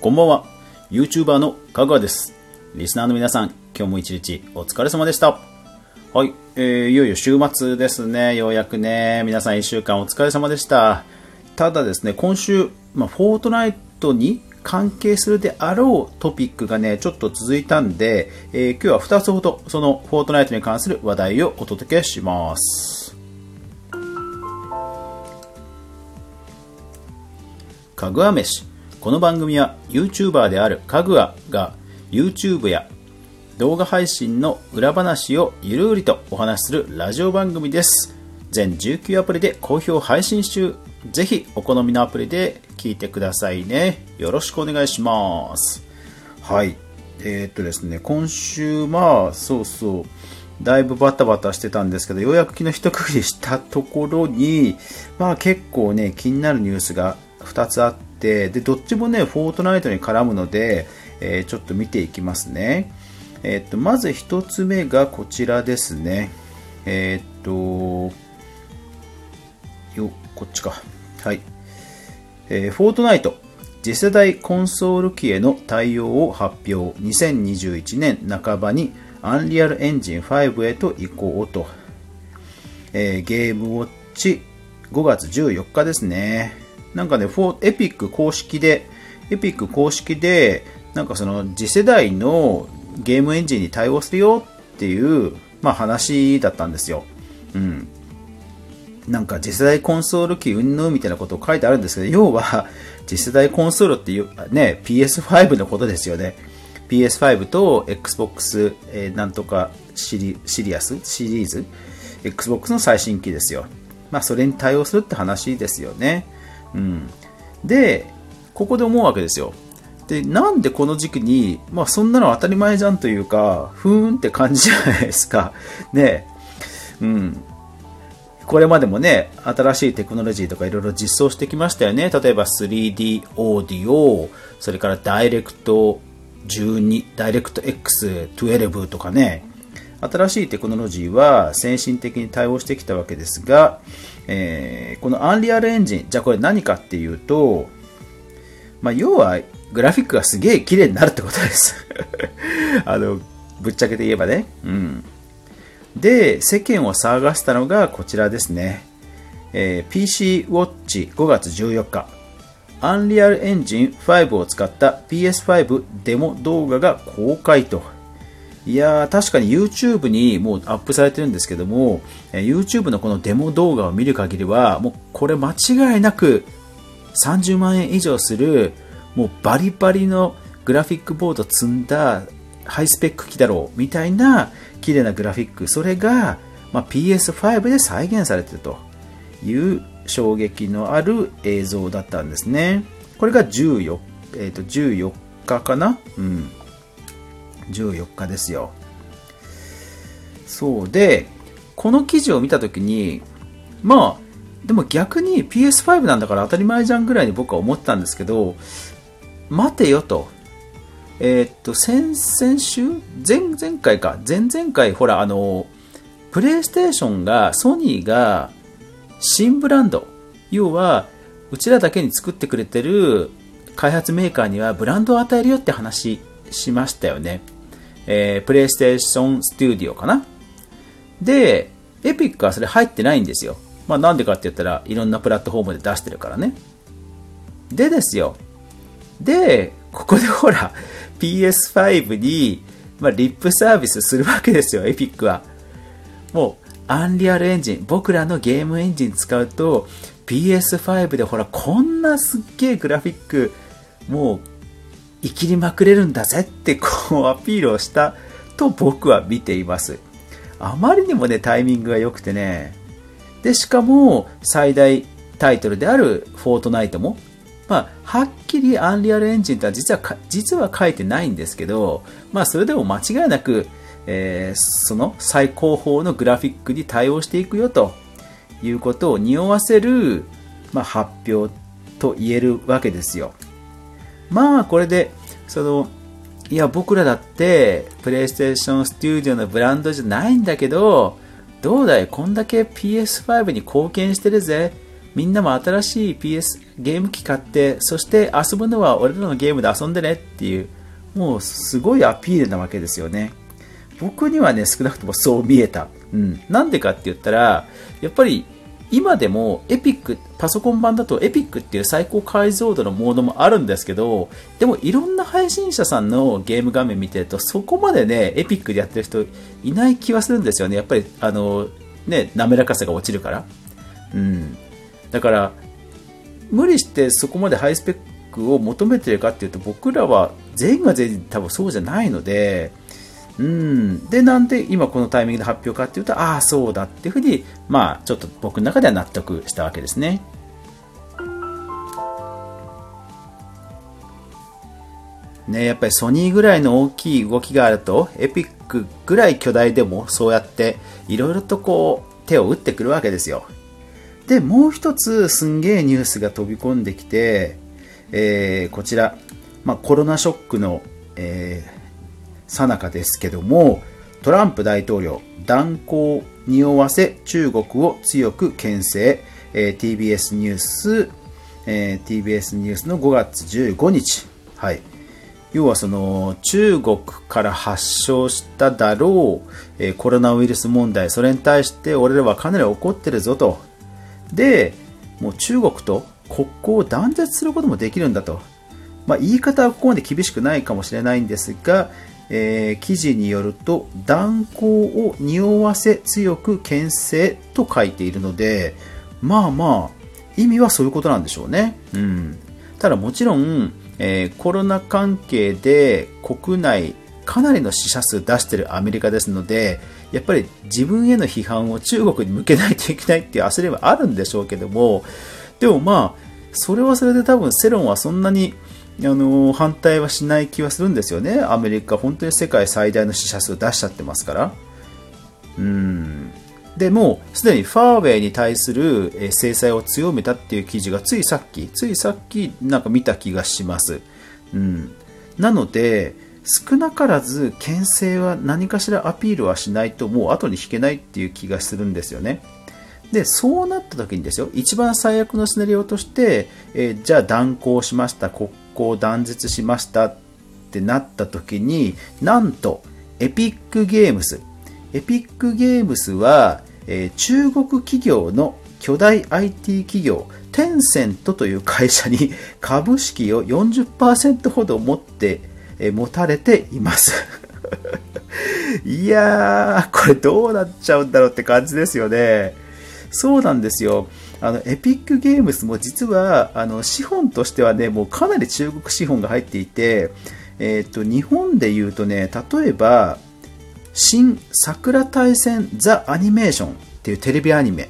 こんばんは。YouTuber のかぐわです。リスナーの皆さん、今日も一日お疲れ様でした。はい、えー、いよいよ週末ですね。ようやくね、皆さん一週間お疲れ様でした。ただですね、今週、まあ、フォートナイトに関係するであろうトピックがね、ちょっと続いたんで、えー今日は2つほど、そのフォートナイトに関する話題をお届けします。かぐわ飯。この番組は YouTuber であるかぐわが YouTube や動画配信の裏話をゆるりとお話しするラジオ番組です。全19アプリで好評配信中。ぜひお好みのアプリで聞いてくださいね。よろしくお願いします。はい。えーっとですね、今週、まあ、そうそう、だいぶバタバタしてたんですけど、ようやく昨日一区切りしたところに、まあ結構ね、気になるニュースが2つあって、で、どっちもね、フォートナイトに絡むので、えーちょっと見ていきますね。えーっと、まず1つ目がこちらですね。えーっと、よ、こっちか。はい。えフォートナイト次世代コンソール機への対応を発表2021年半ばにアンリアルエンジン5へと移行と、えーゲームウォッチ5月14日ですねなんかねフォエピック公式でエピック公式でなんかその次世代のゲームエンジンに対応するよっていう、まあ、話だったんですようんなんか次世代コンソール機云々みたいなことを書いてあるんですけど、要は次世代コンソールっていうね、PS5 のことですよね。PS5 と Xbox、えーなんとかシリシリアス？シリーズ？Xbox の最新機ですよ。まあそれに対応するって話ですよね。うん。で、ここで思うわけですよ。で、なんでこの時期に、まあそんなの当たり前じゃんというか、ふーんって感じじゃないですか。ねうん。これまでもね、新しいテクノロジーとかいろいろ実装してきましたよね。例えば 3D オーディオ、それからダイレクト12、ダイレクト X12 とかね。新しいテクノロジーは先進的に対応してきたわけですが、えーこのアンリアルエンジン、じゃあこれ何かっていうと、まあ、要はグラフィックがすげえ綺麗になるってことです。あの、ぶっちゃけて言えばね。うん。で、世間を騒がせたのがこちらですね。えー PC ウォッチ5月14日。アンリアルエンジン5を使った PS5 デモ動画が公開と。いやー、確かに YouTube にもうアップされてるんですけども、YouTube のこのデモ動画を見る限りは、もうこれ間違いなく30万円以上する、もうバリバリのグラフィックボード積んだハイスペック機だろうみたいな綺麗なグラフィック、それが、まあ、PS5 で再現されてるという衝撃のある映像だったんですね。これが14、えー、と14日かな？うん。14日ですよ。そうで、この記事を見たときに、まあ、でも逆に PS5 なんだから当たり前じゃんぐらいに僕は思ってたんですけど、待てよと。えーっと、先々週前々回か。前々回、ほら、あの、プレイステーションが、ソニーが、新ブランド、要は、うちらだけに作ってくれてる開発メーカーにはブランドを与えるよって話しましたよね。えー、プレイステーションスタジオかな？で、エピックはそれ入ってないんですよ。まあなんでかって言ったらいろんなプラットフォームで出してるからね。でですよ。で、ここで ほら、PS5 に、まあ、リップサービスするわけですよ、エピックは。もう、アンリアルエンジン、僕らのゲームエンジン使うと、PS5 でほら、こんなすっげえグラフィック、もう、生きりまくれるんだぜって、こう、アピールをしたと僕は見ています。あまりにもね、タイミングが良くてね。で、しかも、最大タイトルであるフォートナイトも、まあ、はっきりアンリアルエンジンとは実は、実は書いてないんですけど、まあ、それでも間違いなく、えーその最高峰のグラフィックに対応していくよということを匂わせる、まあ、発表と言えるわけですよ。まあ、これで、その、いや、僕らだって、プレイステーションスタジオのブランドじゃないんだけど、どうだいこんだけ PS5 に貢献してるぜ。みんなも新しい PS ゲーム機買って、そして遊ぶのは俺らのゲームで遊んでねっていう、もうすごいアピールなわけですよね。僕にはね、少なくともそう見えた。うん。なんでかって言ったら、やっぱり今でもエピック、パソコン版だとエピックっていう最高解像度のモードもあるんですけど、でもいろんな配信者さんのゲーム画面見てると、そこまでね、エピックでやってる人いない気はするんですよね。やっぱり、あの、ね、滑らかさが落ちるから。うん。だから、無理してそこまでハイスペックを求めてるかっていうと、僕らは全員が全員多分そうじゃないので、うん。で、なんで今このタイミングで発表かっていうと、ああ、そうだっていうふうに、まあ、ちょっと僕の中では納得したわけですね。ね、やっぱりソニーぐらいの大きい動きがあると、エピックぐらい巨大でもそうやっていろいろとこう手を打ってくるわけですよ。で、もう一つすんげえニュースが飛び込んできて、えー、こちら、まあ、コロナショックの、えー、さなかですけども、トランプ大統領、断交におわせ中国を強く牽制、えー、TBS ニュース、えー、TBS ニュースの5月15日。はい。要はその中国から発症しただろう、えー、コロナウイルス問題、それに対して俺らはかなり怒ってるぞと。で、もう中国と国交を断絶することもできるんだと。まあ、言い方はここまで厳しくないかもしれないんですが、えー、記事によると断交を匂わせ強く牽制と書いているのでまあまあ意味はそういうことなんでしょうね、うん、ただもちろん、えー、コロナ関係で国内かなりの死者数出しているアメリカですのでやっぱり自分への批判を中国に向けないといけないっていう焦りはあるんでしょうけどもでもまあそれはそれで多分世論はそんなにあの反対はしない気はするんですよね。アメリカ、本当に世界最大の死者数出しちゃってますから。うん。でも、すでにファーウェイに対する制裁を強めたっていう記事がついさっき、ついさっきなんか見た気がします。うん。なので、少なからず牽制は何かしらアピールはしないともう後に引けないっていう気がするんですよね。で、そうなった時にですよ、一番最悪のシナリオとして、えー、じゃあ断交しました、国交断絶しましたってなった時に、なんと、エピックゲームス。エピックゲームスは、えー、中国企業の巨大 IT 企業、テンセントという会社に 株式を40%ほど持って、えー、持たれています。いやー、これどうなっちゃうんだろうって感じですよね。そうなんですよ。あの、エピックゲームスも実は、あの、資本としてはね、もうかなり中国資本が入っていて、えっ、ー、と、日本で言うとね、例えば、新桜大戦ザ・アニメーションっていうテレビアニメ。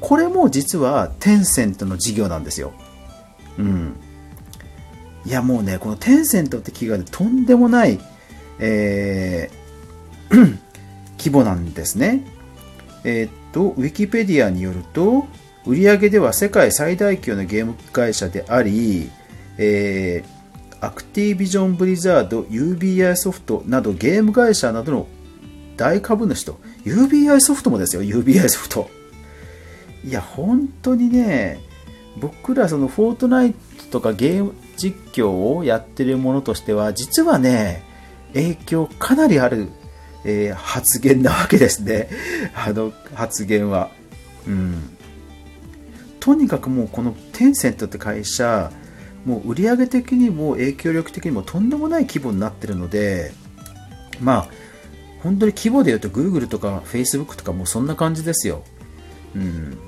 これも実はテンセントの事業なんですよ。うん。いやもうね、このテンセントって企業でとんでもない、えー 規模なんですね。え、っと、ウィキペディアによると、売上では世界最大級のゲーム会社であり、えー、アクティビジョン・ブリザード、UBI ソフトなどゲーム会社などの大株主と、UBI ソフトもですよ、UBI ソフト。いや、本当にね、僕らそのフォートナイトとかゲーム実況をやってるものとしては、実はね、影響かなりある、えー、発言なわけですね。あの発言は。うん。とにかくもうこのテンセントって会社、もう売上的にも影響力的にもとんでもない規模になってるので、まあ、本当に規模で言うと Google とか Facebook とかもうそんな感じですよ。うん。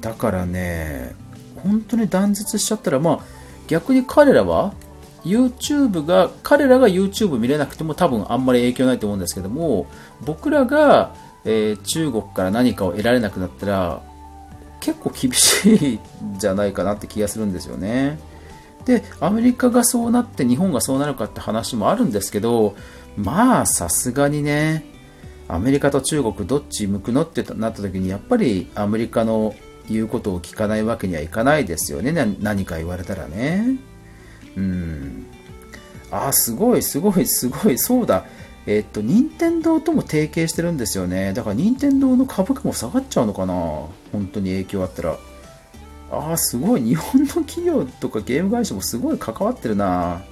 だからね、本当に断絶しちゃったら、まあ、逆に彼らは YouTube が、彼らが YouTube 見れなくても多分あんまり影響ないと思うんですけども、僕らが、えー、中国から何かを得られなくなったら、結構厳しいんじゃないかなって気がするんですよね。で、アメリカがそうなって日本がそうなるかって話もあるんですけど、まあさすがにね、アメリカと中国どっち向くのってなった時にやっぱりアメリカの言うことを聞かないわけにはいかないですよね。何か言われたらね。うん。ああ、すごい、すごい、すごい、そうだ。えっと、任天堂とも提携してるんですよね。だから任天堂の株価も下がっちゃうのかな本当に影響あったら。ああ、すごい。日本の企業とかゲーム会社もすごい関わってるな。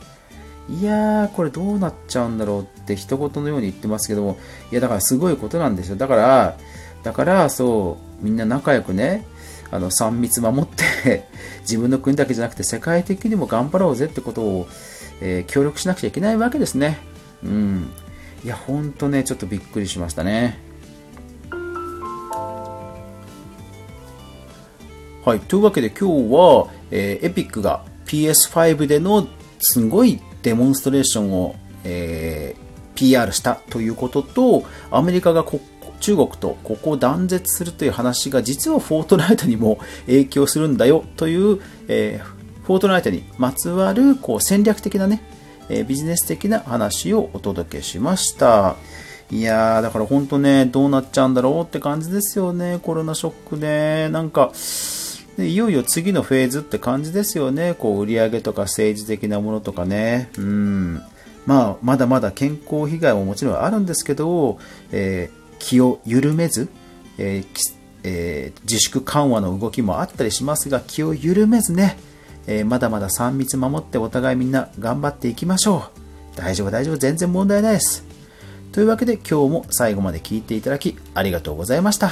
いやー、これどうなっちゃうんだろうって一言のように言ってますけども、いや、だからすごいことなんですよ。だから、だから、そう、みんな仲良くね、あの、3密守って 自分の国だけじゃなくて世界的にも頑張ろうぜってことを、えー、協力しなくちゃいけないわけですね。うん。いや、ほんとね、ちょっとびっくりしましたね。はい。というわけで今日は、えー、エピックが PS5 でのすごいデモンストレーションを、えー、PR したということと、アメリカが国中国とここを断絶するという話が実はフォートナイトにも影響するんだよという、えー、フォートナイトにまつわるこう戦略的なね、え、ビジネス的な話をお届けしました。いやー、だから本当ね、どうなっちゃうんだろうって感じですよね、コロナショックね。なんか、でいよいよ次のフェーズって感じですよね。こう、売り上げとか政治的なものとかね。うん。まあ、まだまだ健康被害ももちろんあるんですけど、えー、気を緩めず、えーえー、自粛緩和の動きもあったりしますが、気を緩めずね、えまだまだ3密守ってお互いみんな頑張っていきましょう。大丈夫大丈夫、全然問題ないです。というわけで今日も最後まで聞いていただきありがとうございました。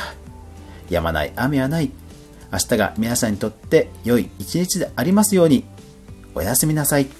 やまない雨はない。明日が皆さんにとって良い一日でありますように。おやすみなさい。